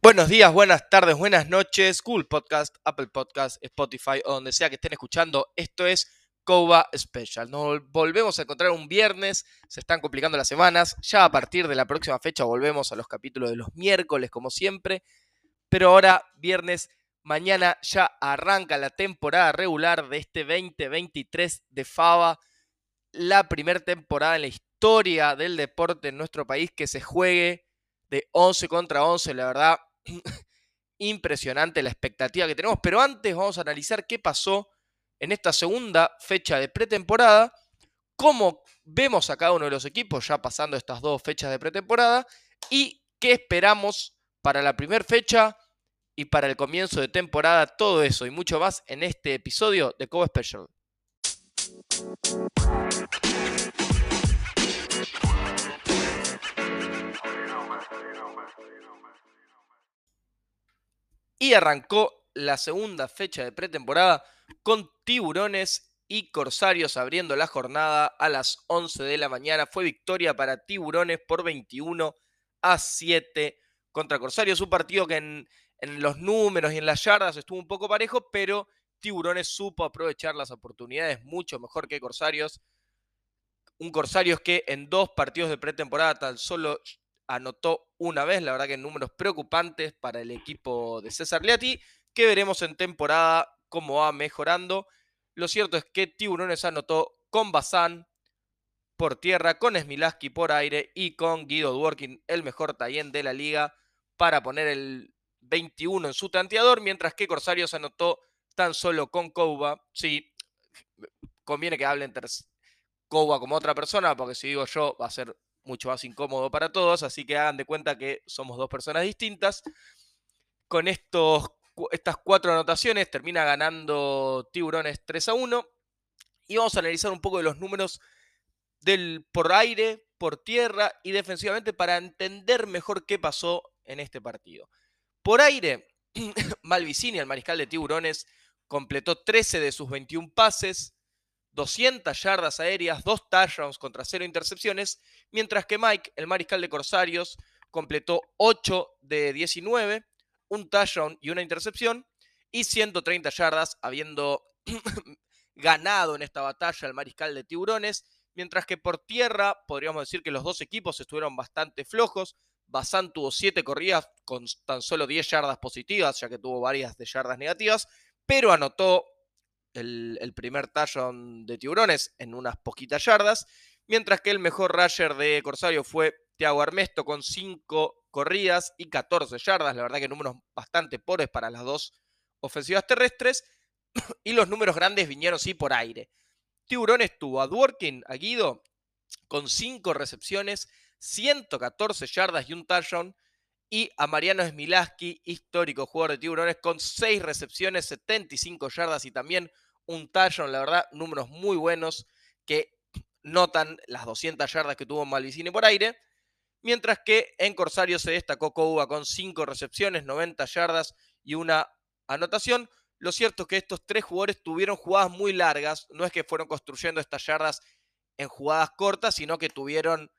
Buenos días, buenas tardes, buenas noches, Google Podcast, Apple Podcast, Spotify o donde sea que estén escuchando. Esto es Coba Special. Nos volvemos a encontrar un viernes, se están complicando las semanas. Ya a partir de la próxima fecha volvemos a los capítulos de los miércoles, como siempre. Pero ahora, viernes, mañana ya arranca la temporada regular de este 2023 de FABA. La primera temporada en la historia del deporte en nuestro país que se juegue de 11 contra 11. La verdad, impresionante la expectativa que tenemos. Pero antes vamos a analizar qué pasó en esta segunda fecha de pretemporada, cómo vemos a cada uno de los equipos ya pasando estas dos fechas de pretemporada y qué esperamos para la primera fecha y para el comienzo de temporada, todo eso y mucho más en este episodio de Cobo Special. Y arrancó la segunda fecha de pretemporada con Tiburones y Corsarios abriendo la jornada a las 11 de la mañana. Fue victoria para Tiburones por 21 a 7 contra Corsarios. Un partido que en, en los números y en las yardas estuvo un poco parejo, pero Tiburones supo aprovechar las oportunidades mucho mejor que Corsarios. Un Corsarios que en dos partidos de pretemporada tan solo anotó una vez, la verdad que en números preocupantes para el equipo de César Liati, que veremos en temporada cómo va mejorando. Lo cierto es que Tiburones anotó con Bazán por tierra, con Smilaski por aire y con Guido Dworkin, el mejor tallén de la liga, para poner el 21 en su tanteador, mientras que Corsarios anotó tan solo con Kouba. Sí, conviene que hablen Kouba como otra persona, porque si digo yo va a ser mucho más incómodo para todos, así que hagan de cuenta que somos dos personas distintas. Con estos, estas cuatro anotaciones termina ganando Tiburones 3 a 1 y vamos a analizar un poco de los números del por aire, por tierra y defensivamente para entender mejor qué pasó en este partido. Por aire, Malvicini, el mariscal de Tiburones, completó 13 de sus 21 pases, 200 yardas aéreas, 2 touchdowns contra 0 intercepciones, mientras que Mike, el mariscal de Corsarios, completó 8 de 19, un touchdown y una intercepción, y 130 yardas, habiendo ganado en esta batalla el mariscal de Tiburones, mientras que por tierra podríamos decir que los dos equipos estuvieron bastante flojos. Bazán tuvo 7 corridas con tan solo 10 yardas positivas, ya que tuvo varias de yardas negativas, pero anotó el, primer touchdown de Tiburones en unas poquitas yardas, mientras que el mejor rusher de Corsario fue Thiago Armesto con 5 corridas y 14 yardas, la verdad que números bastante pobres para las dos ofensivas terrestres, y los números grandes vinieron sí por aire. Tiburones tuvo a Dworkin, a Guido, con 5 recepciones, 114 yardas y un touchdown, y a Mariano Smilaski, histórico jugador de Tiburones, con 6 recepciones, 75 yardas y también un touchdown, la verdad, números muy buenos que notan las 200 yardas que tuvo Malvicini por aire. Mientras que en Corsario se destacó Couba con 5 recepciones, 90 yardas y una anotación. Lo cierto es que estos tres jugadores tuvieron jugadas muy largas. No es que fueron construyendo estas yardas en jugadas cortas, sino que tuvieron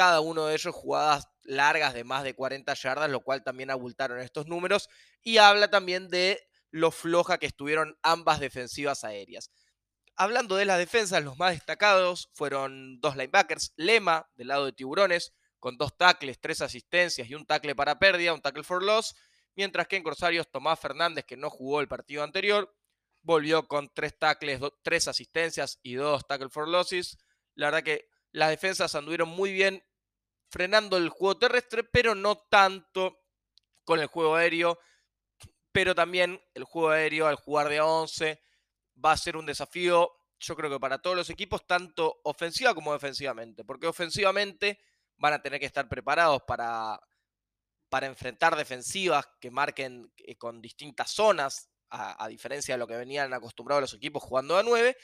cada uno de ellos jugadas largas de más de 40 yardas, lo cual también abultaron estos números. Y habla también de lo floja que estuvieron ambas defensivas aéreas. Hablando de las defensas, los más destacados fueron dos linebackers, Lema del lado de Tiburones, con dos tackles, tres asistencias y un tackle para pérdida, un tackle for loss, mientras que en Corsarios Tomás Fernández, que no jugó el partido anterior, volvió con tres tackles, tres asistencias y dos tackle for losses. La verdad que las defensas anduvieron muy bien frenando el juego terrestre, pero no tanto con el juego aéreo pero también el juego aéreo al jugar de 11 va a ser un desafío, yo creo que para todos los equipos, tanto ofensiva como defensivamente, porque ofensivamente van a tener que estar preparados para, para enfrentar defensivas que marquen eh, con distintas zonas, a, a, diferencia de lo que venían acostumbrados los equipos jugando a 9.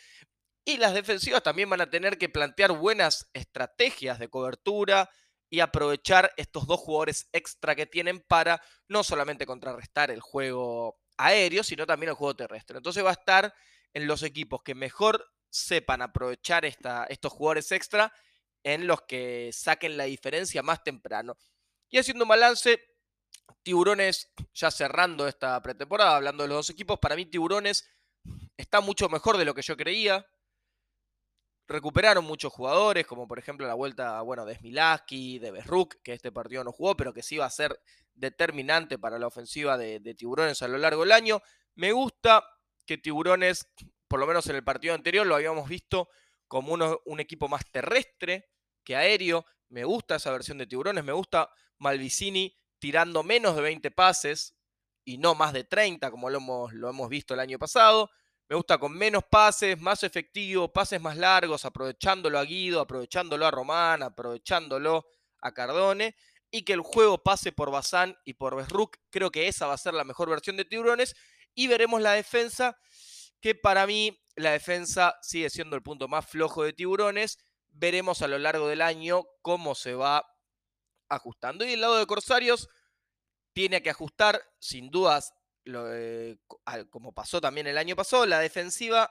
Y las defensivas también van a tener que plantear buenas estrategias de cobertura, y aprovechar estos dos jugadores extra que tienen para no solamente contrarrestar el juego aéreo, sino también el juego terrestre. Entonces va a estar en los equipos que mejor sepan aprovechar esta, estos jugadores extra en los que saquen la diferencia más temprano. Y haciendo un balance, Tiburones, ya cerrando esta pretemporada, hablando de los dos equipos, para mí Tiburones está mucho mejor de lo que yo creía. Recuperaron muchos jugadores, como por ejemplo la vuelta bueno, de Smilaski, de Besruk, que este partido no jugó, pero que sí va a ser determinante para la ofensiva de, Tiburones a lo largo del año. Me gusta que Tiburones, por lo menos en el partido anterior, lo habíamos visto como un equipo más terrestre que aéreo. Me gusta esa versión de Tiburones, me gusta Malvicini tirando menos de 20 pases y no más de 30, como lo hemos, lo hemos visto el año pasado. Me gusta con menos pases, más efectivo, pases más largos, aprovechándolo a Guido, aprovechándolo a Román, aprovechándolo a Cardone. Y que el juego pase por Bazán y por Besruk. Creo que esa va a ser la mejor versión de Tiburones. Y veremos la defensa, que para mí la defensa sigue siendo el punto más flojo de Tiburones. Veremos a lo largo del año cómo se va ajustando. Y el lado de Corsarios tiene que ajustar, sin dudas, eh, como pasó también el año pasado, la defensiva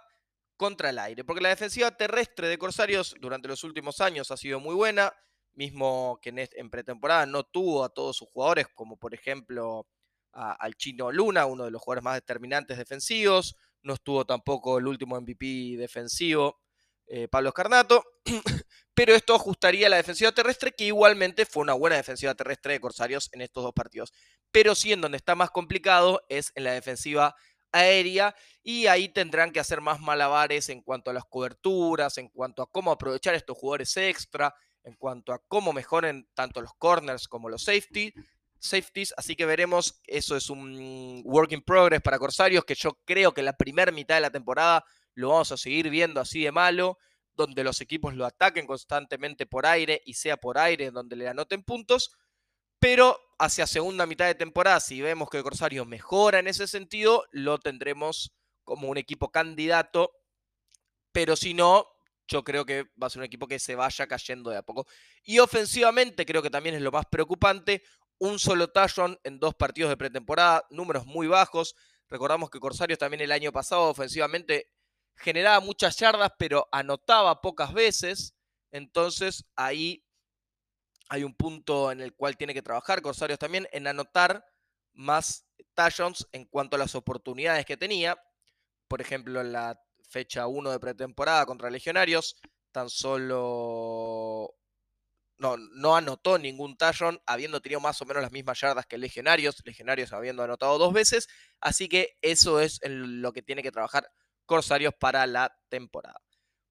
contra el aire. Porque la defensiva terrestre de Corsarios durante los últimos años ha sido muy buena. Mismo que en, pretemporada no tuvo a todos sus jugadores, como por ejemplo al chino Luna, uno de los jugadores más determinantes defensivos. No estuvo tampoco el último MVP defensivo, eh, Pablo Escarnato. pero esto ajustaría la defensiva terrestre, que igualmente fue una buena defensiva terrestre de Corsarios en estos dos partidos. Pero sí en donde está más complicado es en la defensiva aérea y ahí tendrán que hacer más malabares en cuanto a las coberturas, en cuanto a cómo aprovechar estos jugadores extra, en cuanto a cómo mejoren tanto los corners como los safeties, así que veremos, eso es un work in progress para Corsarios, que yo creo que la primera mitad de la temporada lo vamos a seguir viendo así de malo, donde los equipos lo ataquen constantemente por aire y sea por aire donde le anoten puntos. Pero hacia segunda mitad de temporada, si vemos que Corsario mejora en ese sentido, lo tendremos como un equipo candidato. Pero si no, yo creo que va a ser un equipo que se vaya cayendo de a poco. Y ofensivamente creo que también es lo más preocupante. Un solo touchdown en dos partidos de pretemporada, números muy bajos. Recordamos que Corsarios también el año pasado ofensivamente generaba muchas yardas, pero anotaba pocas veces. Entonces ahí hay un punto en el cual tiene que trabajar Corsarios también en anotar más touchdowns en cuanto a las oportunidades que tenía. Por ejemplo, en la fecha 1 de pretemporada contra Legionarios, tan solo no, no anotó ningún touchdown, habiendo tenido más o menos las mismas yardas que Legionarios, Legionarios habiendo anotado dos veces, así que eso es lo que tiene que trabajar Corsarios para la temporada.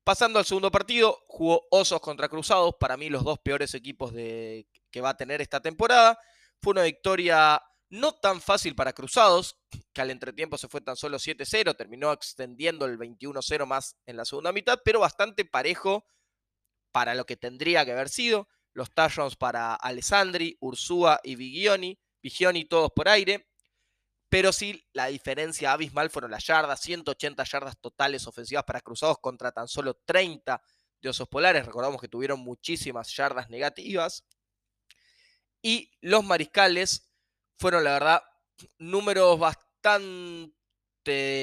Pasando al segundo partido, jugó Osos contra Cruzados, para mí los dos peores equipos de, que va a tener esta temporada. Fue una victoria no tan fácil para Cruzados, que al entretiempo se fue tan solo 7-0, terminó extendiendo el 21-0 más en la segunda mitad, pero bastante parejo para lo que tendría que haber sido. Los touchdowns para Alessandri, Ursúa y Vigioni, Vigioni todos por aire pero sí la diferencia abismal fueron las yardas, 180 yardas totales ofensivas para Cruzados contra tan solo 30 de Osos Polares. Recordamos que tuvieron muchísimas yardas negativas. Y los mariscales fueron, la verdad, números bastante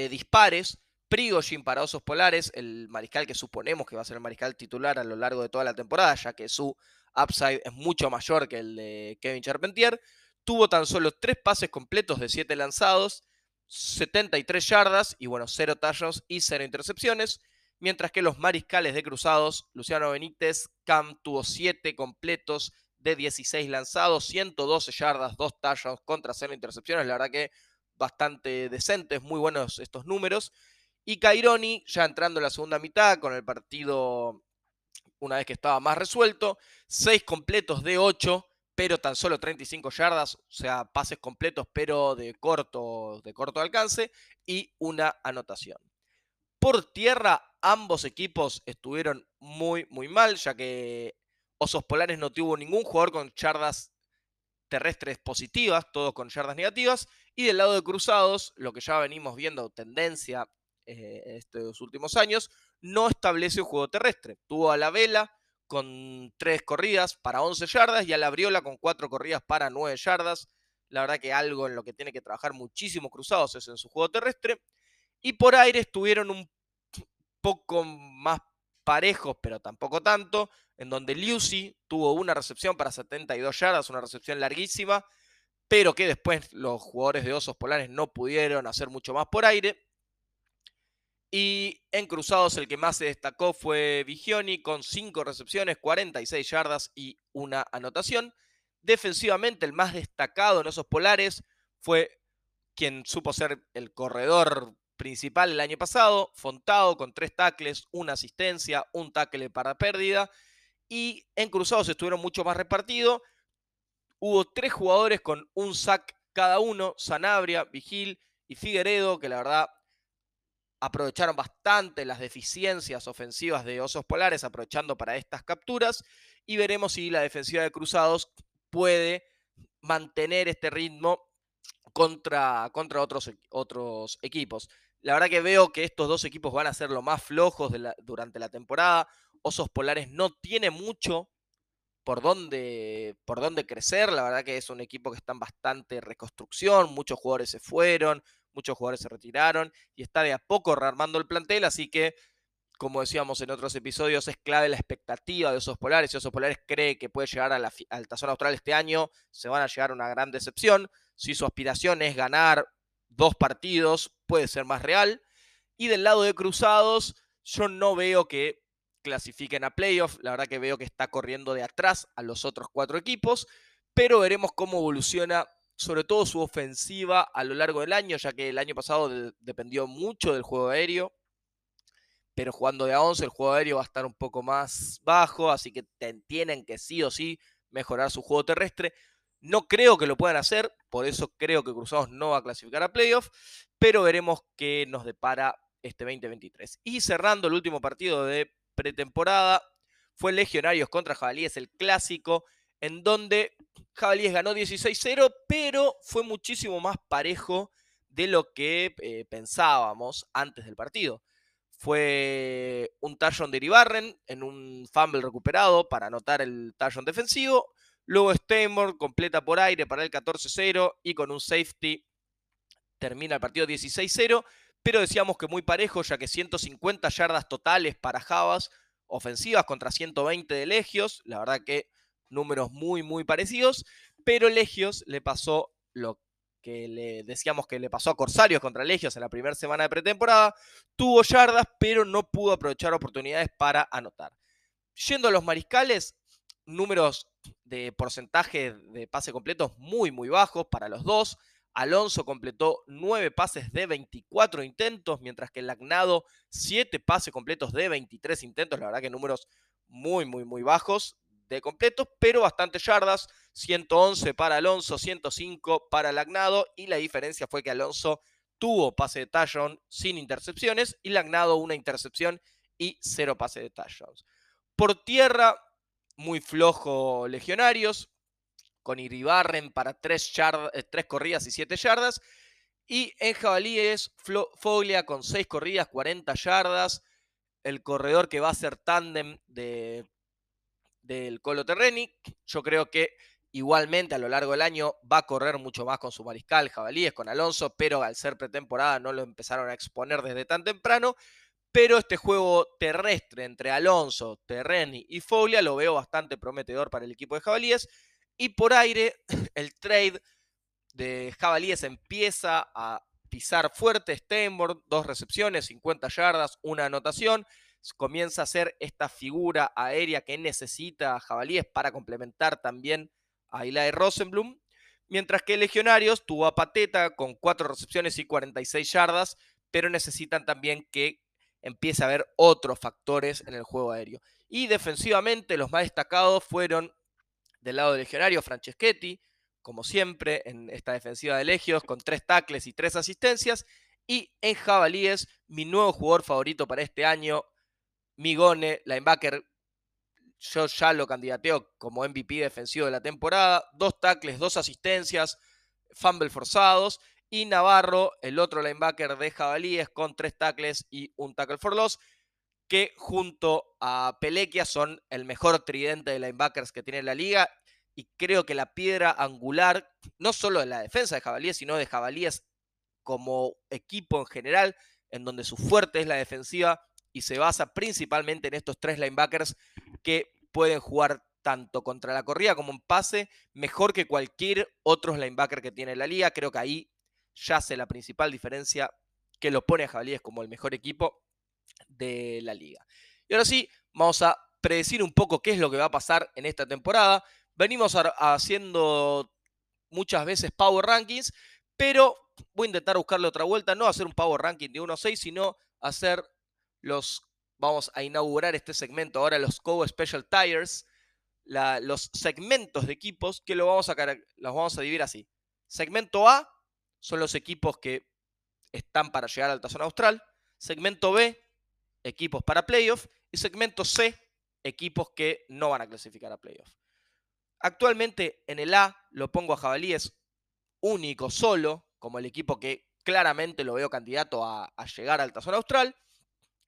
dispares. Prigozhin para Osos Polares, el mariscal que suponemos que va a ser el mariscal titular a lo largo de toda la temporada, ya que su upside es mucho mayor que el de Kevin Charpentier. Tuvo tan solo tres pases completos de siete lanzados, 73 yardas y bueno, cero touchdowns y cero intercepciones. Mientras que los mariscales de cruzados, Luciano Benítez, Cam tuvo siete completos de 16 lanzados, 112 yardas, dos touchdowns contra cero intercepciones. La verdad que bastante decentes, muy buenos estos números. Y Caironi, ya entrando en la segunda mitad, con el partido una vez que estaba más resuelto, seis completos de 8, pero tan solo 35 yardas, o sea, pases completos, pero de corto, de corto alcance, y una anotación. Por tierra, ambos equipos estuvieron muy, muy mal, ya que Osos Polares no tuvo ningún jugador con yardas terrestres positivas, todos con yardas negativas, y del lado de Cruzados, lo que ya venimos viendo tendencia eh, estos últimos años, no establece un juego terrestre. Tuvo a la vela, con tres corridas para 11 yardas y a la Briola con cuatro corridas para 9 yardas. La verdad que algo en lo que tiene que trabajar muchísimo Cruzados es en su juego terrestre. Y por aire estuvieron un poco más parejos, pero tampoco tanto, en donde Lucy tuvo una recepción para 72 yardas, una recepción larguísima, pero que después los jugadores de Osos Polares no pudieron hacer mucho más por aire. Y en cruzados el que más se destacó fue Vigioni con 5 recepciones, 46 yardas y una anotación. Defensivamente el más destacado en Osos Polares fue quien supo ser el corredor principal el año pasado, Fontado con 3 tackles, una asistencia, un tackle para pérdida. Y en cruzados estuvieron mucho más repartidos. Hubo tres jugadores con un sack cada uno, Sanabria, Vigil y Figueredo, que la verdad aprovecharon bastante las deficiencias ofensivas de Osos Polares, aprovechando para estas capturas, y veremos si la defensiva de Cruzados puede mantener este ritmo contra, contra otros, otros equipos. La verdad que veo que estos dos equipos van a ser los más flojos durante la temporada. Osos Polares no tiene mucho por dónde, por dónde crecer. La verdad que es un equipo que está en bastante reconstrucción. Muchos jugadores se fueron, muchos jugadores se retiraron y está de a poco rearmando el plantel, así que como decíamos en otros episodios, es clave la expectativa de Osos Polares. Si Osos Polares cree que puede llegar a la, al Tazón Austral este año, se van a llegar a una gran decepción. Si su aspiración es ganar dos partidos, puede ser más real. Y del lado de Cruzados, yo no veo que clasifiquen a playoff. La verdad que veo que está corriendo de atrás a los otros cuatro equipos. Pero veremos cómo evoluciona sobre todo su ofensiva a lo largo del año, ya que el año pasado dependió mucho del juego aéreo, pero jugando de a 11 el juego aéreo va a estar un poco más bajo, así que tienen que sí o sí mejorar su juego terrestre. No creo que lo puedan hacer, por eso creo que Cruzados no va a clasificar a playoff, pero veremos qué nos depara este 2023. Y cerrando el último partido de pretemporada, fue Legionarios contra Jabalíes, el clásico, en donde Jabalíes ganó 16-0, pero fue muchísimo más parejo de lo que eh, pensábamos antes del partido. Fue un touchdown de Iribarren en un fumble recuperado para anotar el touchdown defensivo. Luego Steinborn completa por aire para el 14-0 y con un safety termina el partido 16-0. Pero decíamos que muy parejo, ya que 150 yardas totales para Javas, ofensivas contra 120 de Legios. La verdad que números muy, muy parecidos, pero Legios le pasó lo que le decíamos que le pasó a Corsarios contra Legios en la primera semana de pretemporada, tuvo yardas, pero no pudo aprovechar oportunidades para anotar. Yendo a los mariscales, números de porcentaje de pase completos muy, muy bajos para los dos. Alonso completó 9 pases de 24 intentos, mientras que Lagnado 7 pases completos de 23 intentos. La verdad que números muy, muy, muy bajos de completos, pero bastantes yardas. 111 para Alonso, 105 para Lagnado. Y la diferencia fue que Alonso tuvo pase de touchdown sin intercepciones y Lagnado una intercepción y cero pase de touchdowns. Por tierra, muy flojo Legionarios, con Iribarren para 3 eh, tres corridas y 7 yardas. Y en jabalíes, Foglia con 6 corridas, 40 yardas. El corredor que va a ser tándem de del Colo Terreni. Yo creo que igualmente a lo largo del año va a correr mucho más con su mariscal, Jabalíes, con Alonso, pero al ser pretemporada no lo empezaron a exponer desde tan temprano. Pero este juego terrestre entre Alonso, Terreni y Foglia lo veo bastante prometedor para el equipo de Jabalíes. Y por aire, el trade de Jabalíes empieza a pisar fuerte. Steinborn, dos recepciones, 50 yardas, una anotación comienza a ser esta figura aérea que necesita Jabalíes para complementar también a Eli Rosenblum. Mientras que Legionarios tuvo a Pateta con cuatro recepciones y 46 yardas, pero necesitan también que empiece a haber otros factores en el juego aéreo. Y defensivamente los más destacados fueron del lado de Legionario Franceschetti, como siempre en esta defensiva de Legios, con tres tackles y tres asistencias. Y en Jabalíes, mi nuevo jugador favorito para este año, Migone, linebacker, yo ya lo candidateo como MVP defensivo de la temporada. Dos tackles, dos asistencias, fumble forzados. Y Navarro, el otro linebacker de Jabalíes, con tres tackles y un tackle for loss, que junto a Pelequia son el mejor tridente de linebackers que tiene la liga. Y creo que la piedra angular, no solo de la defensa de Jabalíes, sino de Jabalíes como equipo en general, en donde su fuerte es la defensiva y se basa principalmente en estos tres linebackers que pueden jugar tanto contra la corrida como en pase, mejor que cualquier otro linebacker que tiene la liga. Creo que ahí yace la principal diferencia que lo pone a Jabalíes como el mejor equipo de la liga. Y ahora sí, vamos a predecir un poco qué es lo que va a pasar en esta temporada. Venimos haciendo muchas veces Power Rankings, pero voy a intentar buscarle otra vuelta, no hacer un Power Ranking de 1 a 6, sino hacer los, vamos a inaugurar este segmento ahora, los Co Special Tires, los segmentos de equipos que vamos a, los vamos a dividir así. Segmento A son los equipos que están para llegar a la zona austral. Segmento B, equipos para playoff. Y segmento C, equipos que no van a clasificar a playoff. Actualmente en el A lo pongo a Jabalíes único, solo, como el equipo que claramente lo veo candidato a, llegar a Alta Zona Austral.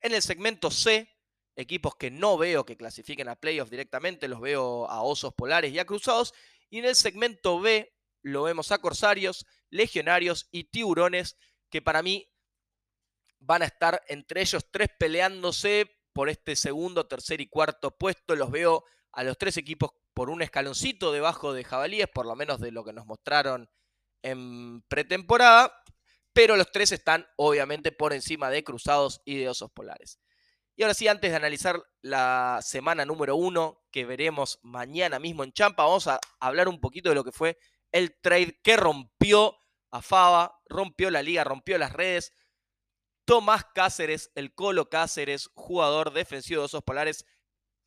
En el segmento C, equipos que no veo que clasifiquen a playoffs directamente, los veo a Osos Polares y a Cruzados. Y en el segmento B lo vemos a Corsarios, Legionarios y Tiburones, que para mí van a estar entre ellos tres peleándose por este segundo, tercer y cuarto puesto. Los veo a los tres equipos por un escaloncito debajo de Jabalíes, por lo menos de lo que nos mostraron en pretemporada, pero los tres están obviamente por encima de Cruzados y de Osos Polares. Y ahora sí, antes de analizar la semana número uno que veremos mañana mismo en Champa, vamos a hablar un poquito de lo que fue el trade que rompió a Fava, rompió la liga, rompió las redes. Tomás Cáceres, el Colo Cáceres, jugador defensivo de Osos Polares,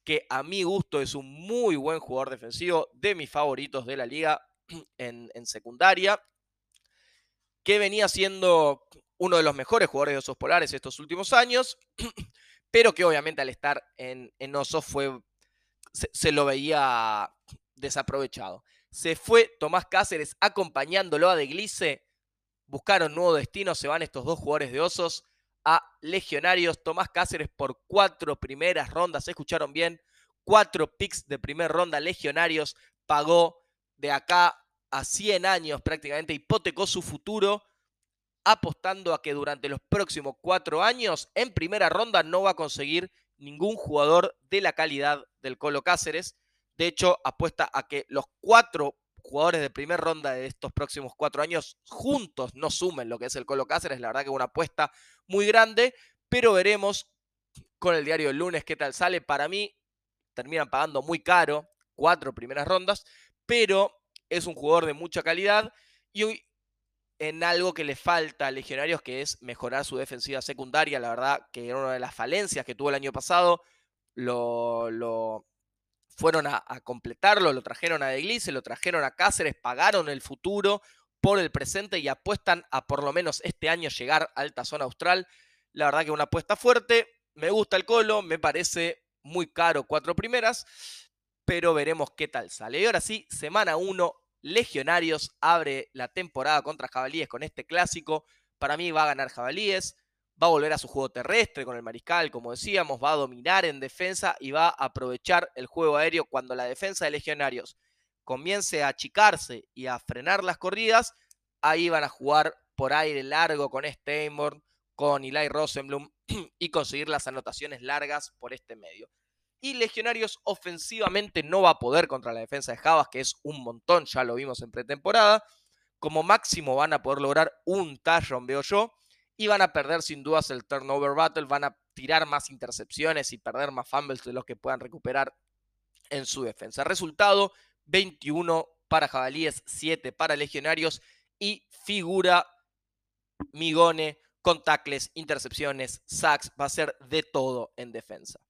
que a mi gusto es un muy buen jugador defensivo, de mis favoritos de la liga en, secundaria, que venía siendo uno de los mejores jugadores de Osos Polares estos últimos años, pero que obviamente al estar en, en Osos fue, se, lo veía desaprovechado. Se fue Tomás Cáceres acompañándolo a Deglice, buscaron nuevo destino, se van estos dos jugadores de Osos a Legionarios. Tomás Cáceres por cuatro primeras rondas, escucharon bien, cuatro picks de primera ronda. Legionarios pagó de acá a 100 años prácticamente, hipotecó su futuro apostando a que durante los próximos cuatro años en primera ronda no va a conseguir ningún jugador de la calidad del Colo Cáceres. De hecho, apuesta a que los cuatro jugadores de primera ronda de estos próximos cuatro años juntos no sumen lo que es el Colo Cáceres. La verdad que es una apuesta muy grande, pero veremos con el diario del lunes qué tal sale. Para mí terminan pagando muy caro, cuatro primeras rondas, pero es un jugador de mucha calidad y en algo que le falta a Legionarios, que es mejorar su defensiva secundaria. La verdad que era una de las falencias que tuvo el año pasado. Lo, lo fueron a, completarlo, lo trajeron a Deglice, lo trajeron a Cáceres, pagaron el futuro por el presente y apuestan a por lo menos este año llegar a alta zona austral. La verdad que una apuesta fuerte. Me gusta el colo, me parece muy caro cuatro primeras, pero veremos qué tal sale. Y ahora sí, semana 1, Legionarios abre la temporada contra Jabalíes con este clásico. Para mí va a ganar Jabalíes va a volver a su juego terrestre con el mariscal, como decíamos, va a dominar en defensa y va a aprovechar el juego aéreo cuando la defensa de Legionarios comience a achicarse y a frenar las corridas, ahí van a jugar por aire largo con Steinborn, con Eli Rosenblum y conseguir las anotaciones largas por este medio. Y Legionarios ofensivamente no va a poder contra la defensa de Javas, que es un montón, ya lo vimos en pretemporada. Como máximo van a poder lograr un touchdown, veo yo y van a perder sin dudas el turnover battle, van a tirar más intercepciones y perder más fumbles de los que puedan recuperar en su defensa. Resultado 21 para Jabalíes, 7 para Legionarios y figura Migone con tacles, intercepciones, sacks, va a ser de todo en defensa.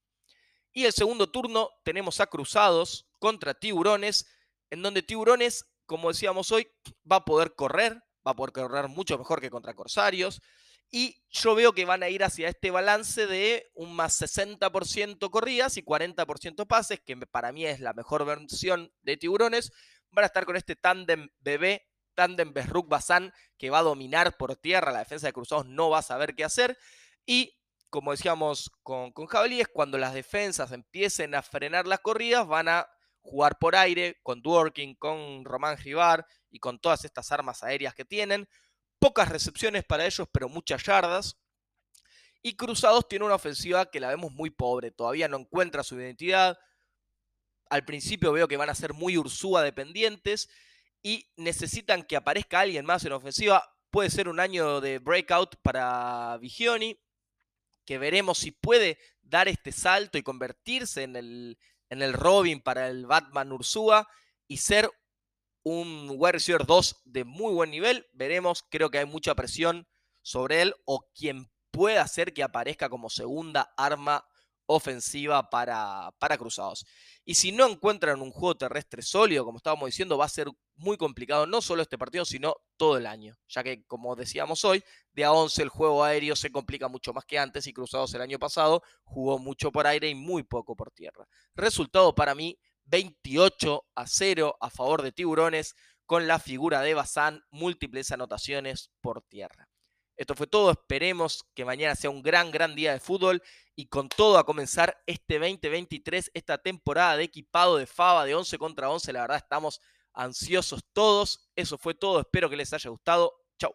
Y el segundo turno tenemos a Cruzados contra Tiburones, en donde Tiburones, como decíamos hoy, va a poder correr, va a poder correr mucho mejor que contra Corsarios. Y yo veo que van a ir hacia este balance de un más 60% corridas y 40% pases, que para mí es la mejor versión de Tiburones. Van a estar con este tándem bebé, tándem Besruk Bazán, que va a dominar por tierra. La defensa de Cruzados no va a saber qué hacer. Y como decíamos con, con Jabalíes, cuando las defensas empiecen a frenar las corridas, van a jugar por aire con Dworkin, con Román Gibar y con todas estas armas aéreas que tienen Pocas recepciones para ellos, pero muchas yardas. Y Cruzados tiene una ofensiva que la vemos muy pobre, todavía no encuentra su identidad. Al principio veo que van a ser muy Ursúa dependientes y necesitan que aparezca alguien más en ofensiva. Puede ser un año de breakout para Vigioni, que veremos si puede dar este salto y convertirse en el, en el Robin para el Batman Ursúa y ser un wide receiver 2 de muy buen nivel. Veremos, creo que hay mucha presión sobre él o quien pueda hacer que aparezca como segunda arma ofensiva para, para Cruzados. Y si no encuentran un juego terrestre sólido, como estábamos diciendo, va a ser muy complicado no solo este partido, sino todo el año. Ya que, como decíamos hoy, de a 11 el juego aéreo se complica mucho más que antes y Cruzados el año pasado jugó mucho por aire y muy poco por tierra. Resultado para mí, 28 a 0 a favor de Tiburones con la figura de Bazán, múltiples anotaciones por tierra. Esto fue todo. Esperemos que mañana sea un gran, gran día de fútbol y con todo a comenzar este 2023, esta temporada de equipado de Fava de 11 contra 11. La verdad, estamos ansiosos todos. Eso fue todo. Espero que les haya gustado. Chau.